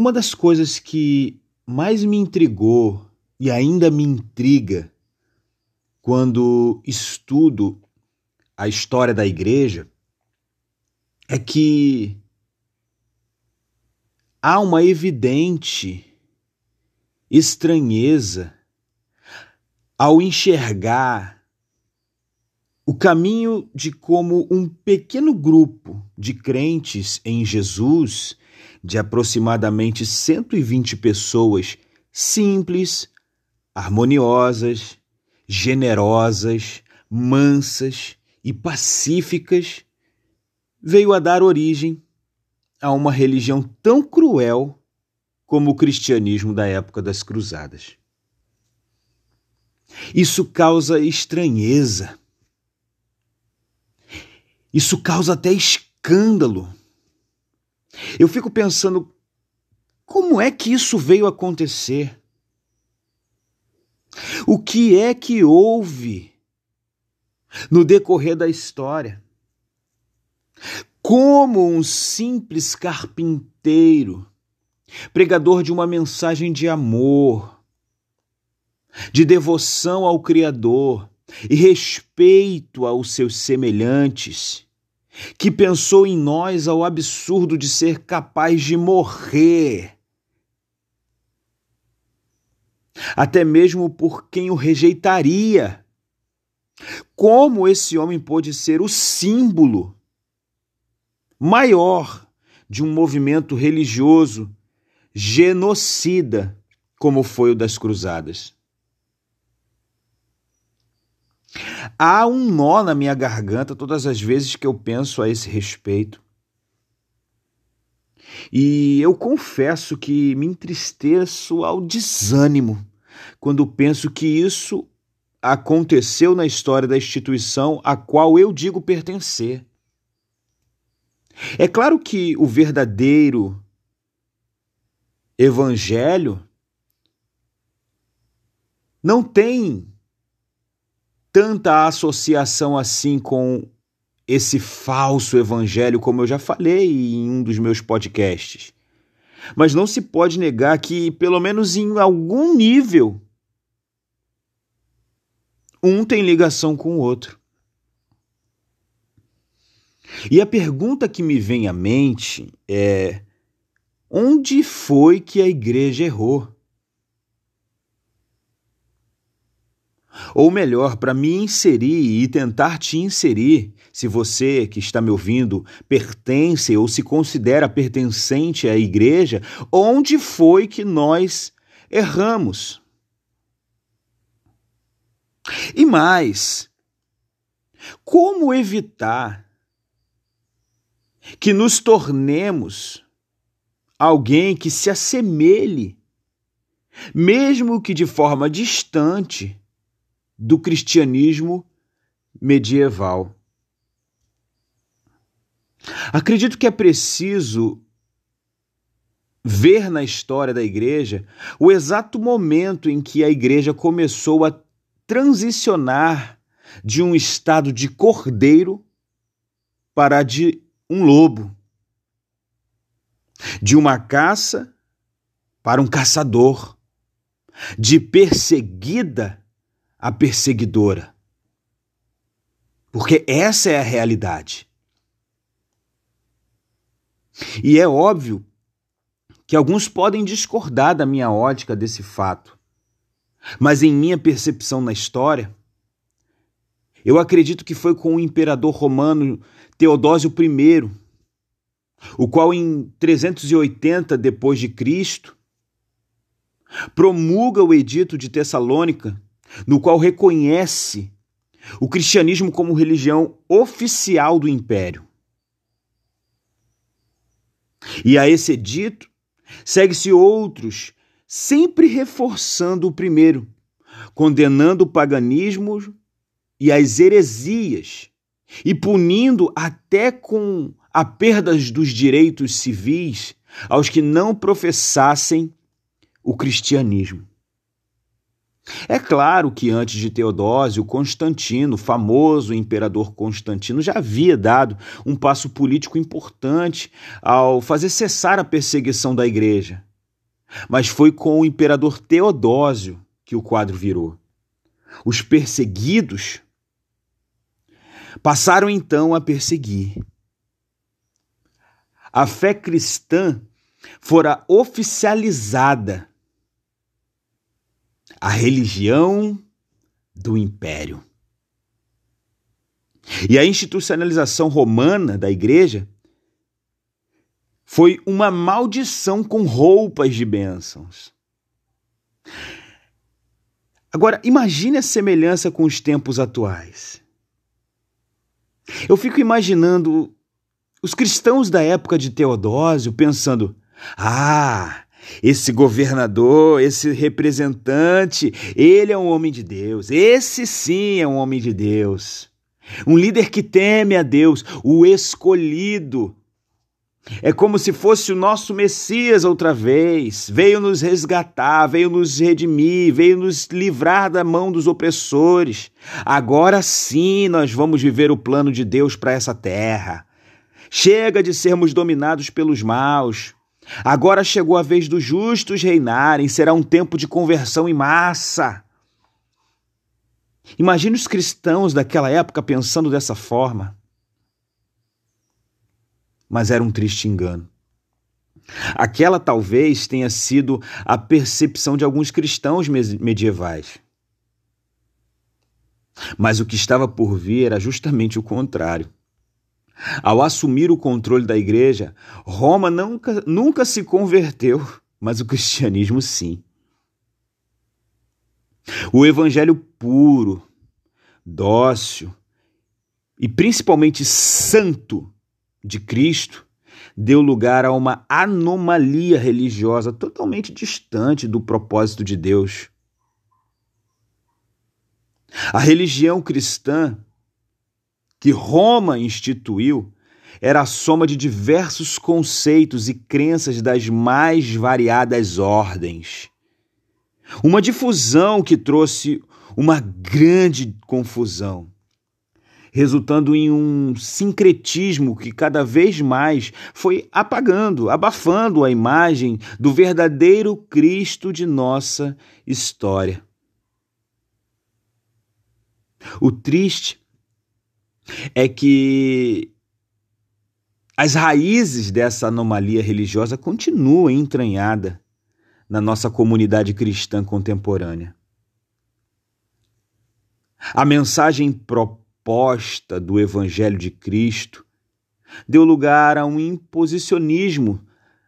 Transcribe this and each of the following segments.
Uma das coisas que mais me intrigou e ainda me intriga quando estudo a história da igreja é que há uma evidente estranheza ao enxergar o caminho de como um pequeno grupo de crentes em Jesus, de aproximadamente 120 pessoas simples, harmoniosas, generosas, mansas e pacíficas, veio a dar origem a uma religião tão cruel como o cristianismo da época das Cruzadas. Isso causa estranheza. Isso causa até escândalo. Eu fico pensando como é que isso veio acontecer? O que é que houve no decorrer da história? Como um simples carpinteiro, pregador de uma mensagem de amor, de devoção ao Criador e respeito aos seus semelhantes, que pensou em nós ao absurdo de ser capaz de morrer, até mesmo por quem o rejeitaria. Como esse homem pôde ser o símbolo maior de um movimento religioso genocida, como foi o das Cruzadas. Há um nó na minha garganta todas as vezes que eu penso a esse respeito. E eu confesso que me entristeço ao desânimo quando penso que isso aconteceu na história da instituição a qual eu digo pertencer. É claro que o verdadeiro evangelho não tem tanta associação assim com esse falso evangelho, como eu já falei em um dos meus podcasts. Mas não se pode negar que, pelo menos em algum nível, um tem ligação com o outro. E a pergunta que me vem à mente é: onde foi que a igreja errou? Ou melhor, para me inserir e tentar te inserir, se você que está me ouvindo pertence ou se considera pertencente à igreja, onde foi que nós erramos? E mais, como evitar que nos tornemos alguém que se assemelhe, mesmo que de forma distante, do cristianismo medieval. Acredito que é preciso ver na história da igreja o exato momento em que a igreja começou a transicionar de um estado de cordeiro para de um lobo, de uma caça para um caçador, de perseguida a perseguidora. Porque essa é a realidade. E é óbvio que alguns podem discordar da minha ótica desse fato. Mas em minha percepção na história, eu acredito que foi com o imperador romano Teodósio I, o qual em 380 depois de Cristo promulga o edito de Tessalônica, no qual reconhece o cristianismo como religião oficial do império. E a esse edito segue-se outros, sempre reforçando o primeiro, condenando o paganismo e as heresias e punindo até com a perda dos direitos civis aos que não professassem o cristianismo. É claro que antes de Teodósio, Constantino, famoso imperador Constantino, já havia dado um passo político importante ao fazer cessar a perseguição da igreja. mas foi com o imperador Teodósio que o quadro virou. Os perseguidos passaram então a perseguir. A fé cristã fora oficializada. A religião do império. E a institucionalização romana da igreja foi uma maldição com roupas de bênçãos. Agora, imagine a semelhança com os tempos atuais. Eu fico imaginando os cristãos da época de Teodósio pensando: ah, esse governador, esse representante, ele é um homem de Deus. Esse sim é um homem de Deus. Um líder que teme a Deus, o escolhido, é como se fosse o nosso Messias outra vez. Veio nos resgatar, veio nos redimir, veio nos livrar da mão dos opressores. Agora sim nós vamos viver o plano de Deus para essa terra. Chega de sermos dominados pelos maus. Agora chegou a vez dos justos reinarem, será um tempo de conversão em massa. Imagine os cristãos daquela época pensando dessa forma mas era um triste engano. Aquela talvez tenha sido a percepção de alguns cristãos medievais. Mas o que estava por vir era justamente o contrário. Ao assumir o controle da igreja, Roma nunca, nunca se converteu, mas o cristianismo sim. O evangelho puro, dócil e principalmente santo de Cristo deu lugar a uma anomalia religiosa totalmente distante do propósito de Deus. A religião cristã que Roma instituiu era a soma de diversos conceitos e crenças das mais variadas ordens. Uma difusão que trouxe uma grande confusão resultando em um sincretismo que cada vez mais foi apagando, abafando a imagem do verdadeiro Cristo de nossa história. O triste é que as raízes dessa anomalia religiosa continuam entranhadas na nossa comunidade cristã contemporânea. A mensagem proposta do Evangelho de Cristo deu lugar a um imposicionismo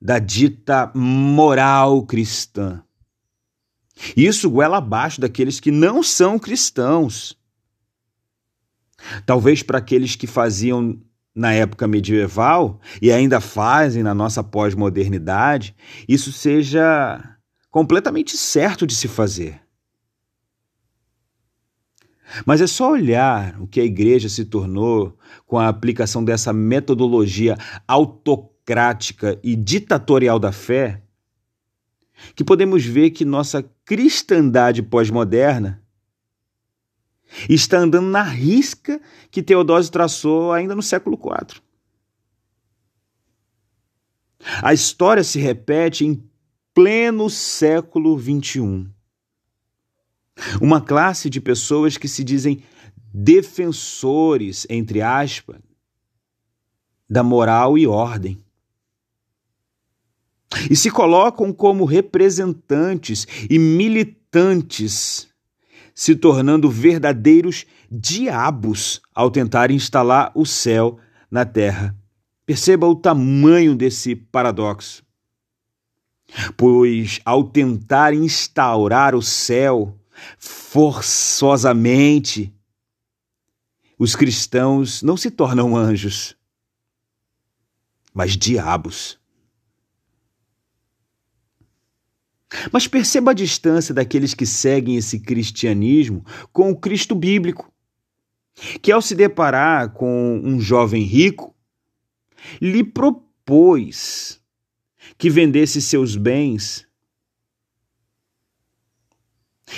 da dita moral cristã. Isso goela abaixo daqueles que não são cristãos. Talvez para aqueles que faziam na época medieval e ainda fazem na nossa pós-modernidade, isso seja completamente certo de se fazer. Mas é só olhar o que a igreja se tornou com a aplicação dessa metodologia autocrática e ditatorial da fé que podemos ver que nossa cristandade pós-moderna está andando na risca que Teodósio traçou ainda no século IV. A história se repete em pleno século XXI. Uma classe de pessoas que se dizem defensores, entre aspas, da moral e ordem. E se colocam como representantes e militantes, se tornando verdadeiros diabos ao tentar instalar o céu na terra. Perceba o tamanho desse paradoxo. Pois ao tentar instaurar o céu, forçosamente, os cristãos não se tornam anjos, mas diabos. Mas perceba a distância daqueles que seguem esse cristianismo com o Cristo bíblico, que ao se deparar com um jovem rico, lhe propôs que vendesse seus bens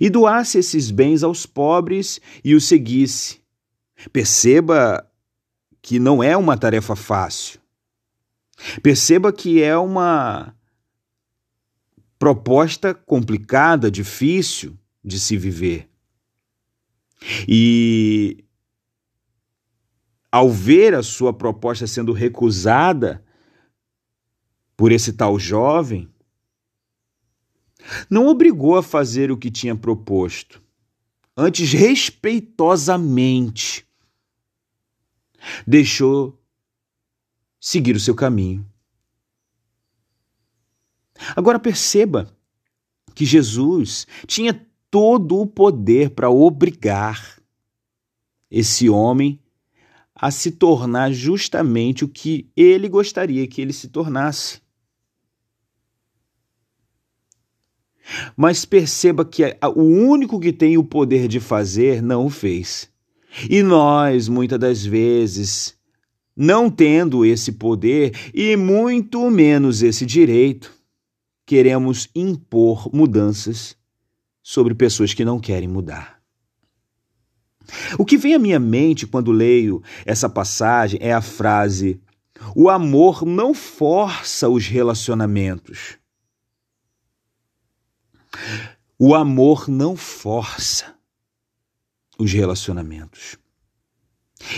e doasse esses bens aos pobres e o seguisse. Perceba que não é uma tarefa fácil. Perceba que é uma proposta complicada, difícil de se viver. E ao ver a sua proposta sendo recusada por esse tal jovem, não obrigou a fazer o que tinha proposto, antes respeitosamente deixou seguir o seu caminho. Agora perceba que Jesus tinha todo o poder para obrigar esse homem a se tornar justamente o que ele gostaria que ele se tornasse. Mas perceba que o único que tem o poder de fazer não o fez. E nós, muitas das vezes, não tendo esse poder e muito menos esse direito, queremos impor mudanças sobre pessoas que não querem mudar. O que vem à minha mente quando leio essa passagem é a frase: o amor não força os relacionamentos. O amor não força os relacionamentos.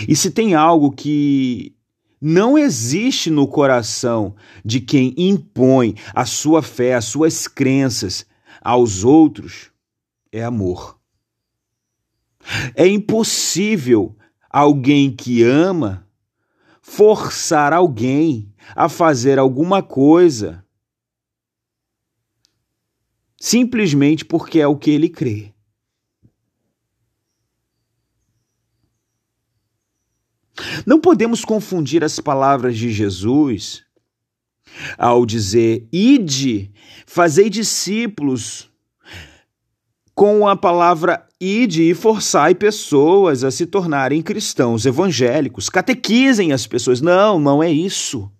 E se tem algo que não existe no coração de quem impõe a sua fé, as suas crenças aos outros, é amor. É impossível alguém que ama forçar alguém a fazer alguma coisa simplesmente porque é o que ele crê. Não podemos confundir as palavras de Jesus ao dizer: Ide, fazei discípulos com a palavra ide e forçai pessoas a se tornarem cristãos evangélicos, catequizem as pessoas. Não, não é isso.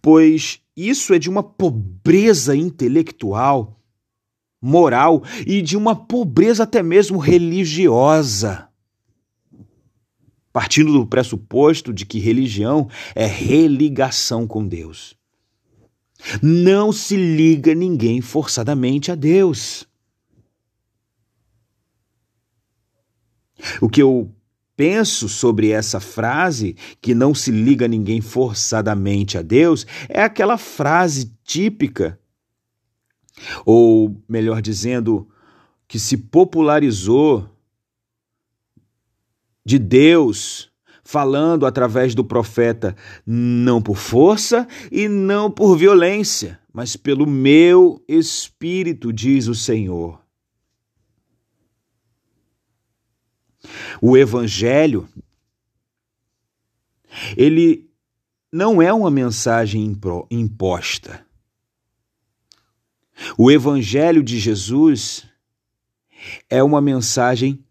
Pois isso é de uma pobreza intelectual, moral e de uma pobreza até mesmo religiosa. Partindo do pressuposto de que religião é religação com Deus. Não se liga ninguém forçadamente a Deus. O que eu penso sobre essa frase, que não se liga ninguém forçadamente a Deus, é aquela frase típica, ou melhor dizendo, que se popularizou de Deus falando através do profeta, não por força e não por violência, mas pelo meu espírito, diz o Senhor. O evangelho ele não é uma mensagem imposta. O evangelho de Jesus é uma mensagem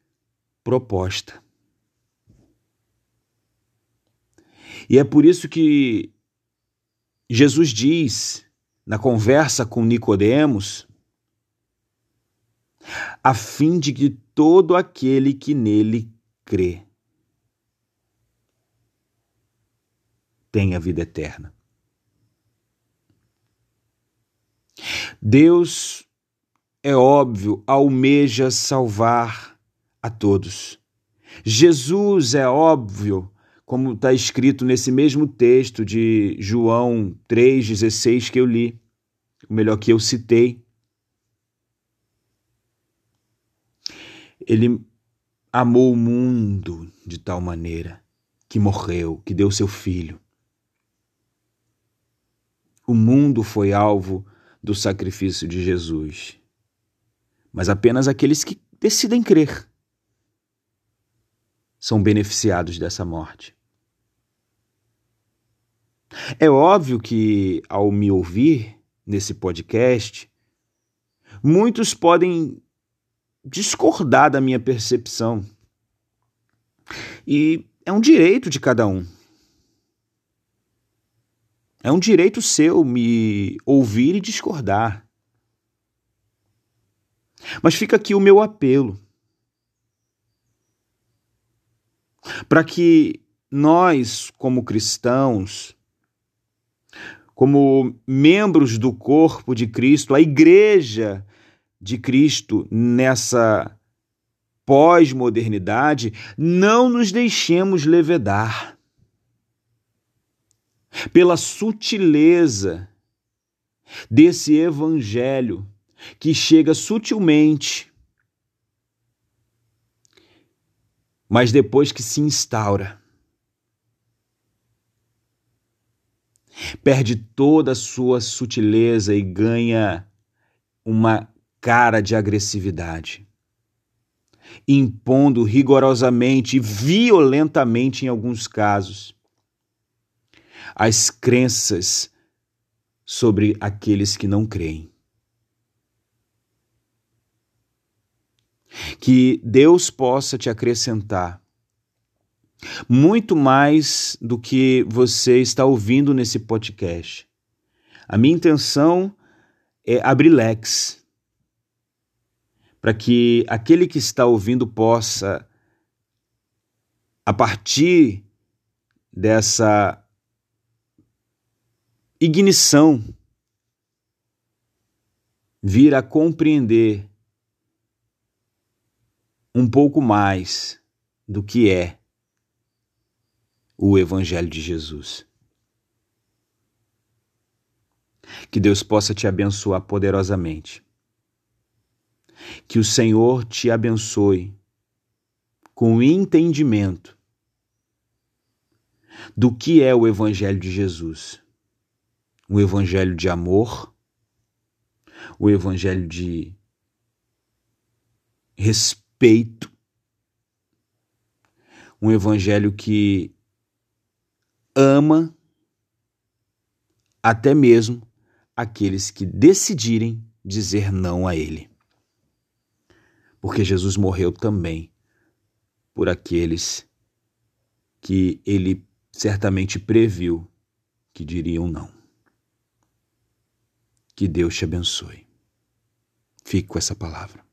proposta. E é por isso que Jesus diz na conversa com Nicodemos, a fim de que todo aquele que nele crê tenha vida eterna. Deus, é óbvio, almeja salvar a todos. Jesus, é óbvio, como está escrito nesse mesmo texto de João 3,16 que eu li, o melhor que eu citei. Ele amou o mundo de tal maneira que morreu, que deu seu filho. O mundo foi alvo do sacrifício de Jesus, mas apenas aqueles que decidem crer são beneficiados dessa morte. É óbvio que, ao me ouvir nesse podcast, muitos podem discordar da minha percepção. E é um direito de cada um. É um direito seu me ouvir e discordar. Mas fica aqui o meu apelo. Para que nós, como cristãos, como membros do corpo de Cristo, a igreja de Cristo nessa pós-modernidade, não nos deixemos levedar pela sutileza desse evangelho que chega sutilmente, mas depois que se instaura, perde toda a sua sutileza e ganha uma cara de agressividade, impondo rigorosamente e violentamente, em alguns casos, as crenças sobre aqueles que não creem. Que Deus possa te acrescentar muito mais do que você está ouvindo nesse podcast. A minha intenção é abrir leques para que aquele que está ouvindo possa, a partir dessa ignição, vir a compreender um pouco mais do que é o Evangelho de Jesus. Que Deus possa te abençoar poderosamente. Que o Senhor te abençoe com entendimento do que é o Evangelho de Jesus. O Evangelho de amor, o Evangelho de respeito, um Evangelho que ama até mesmo aqueles que decidirem dizer não a Ele. Porque Jesus morreu também por aqueles que Ele certamente previu que diriam não. Que Deus te abençoe. Fique com essa palavra.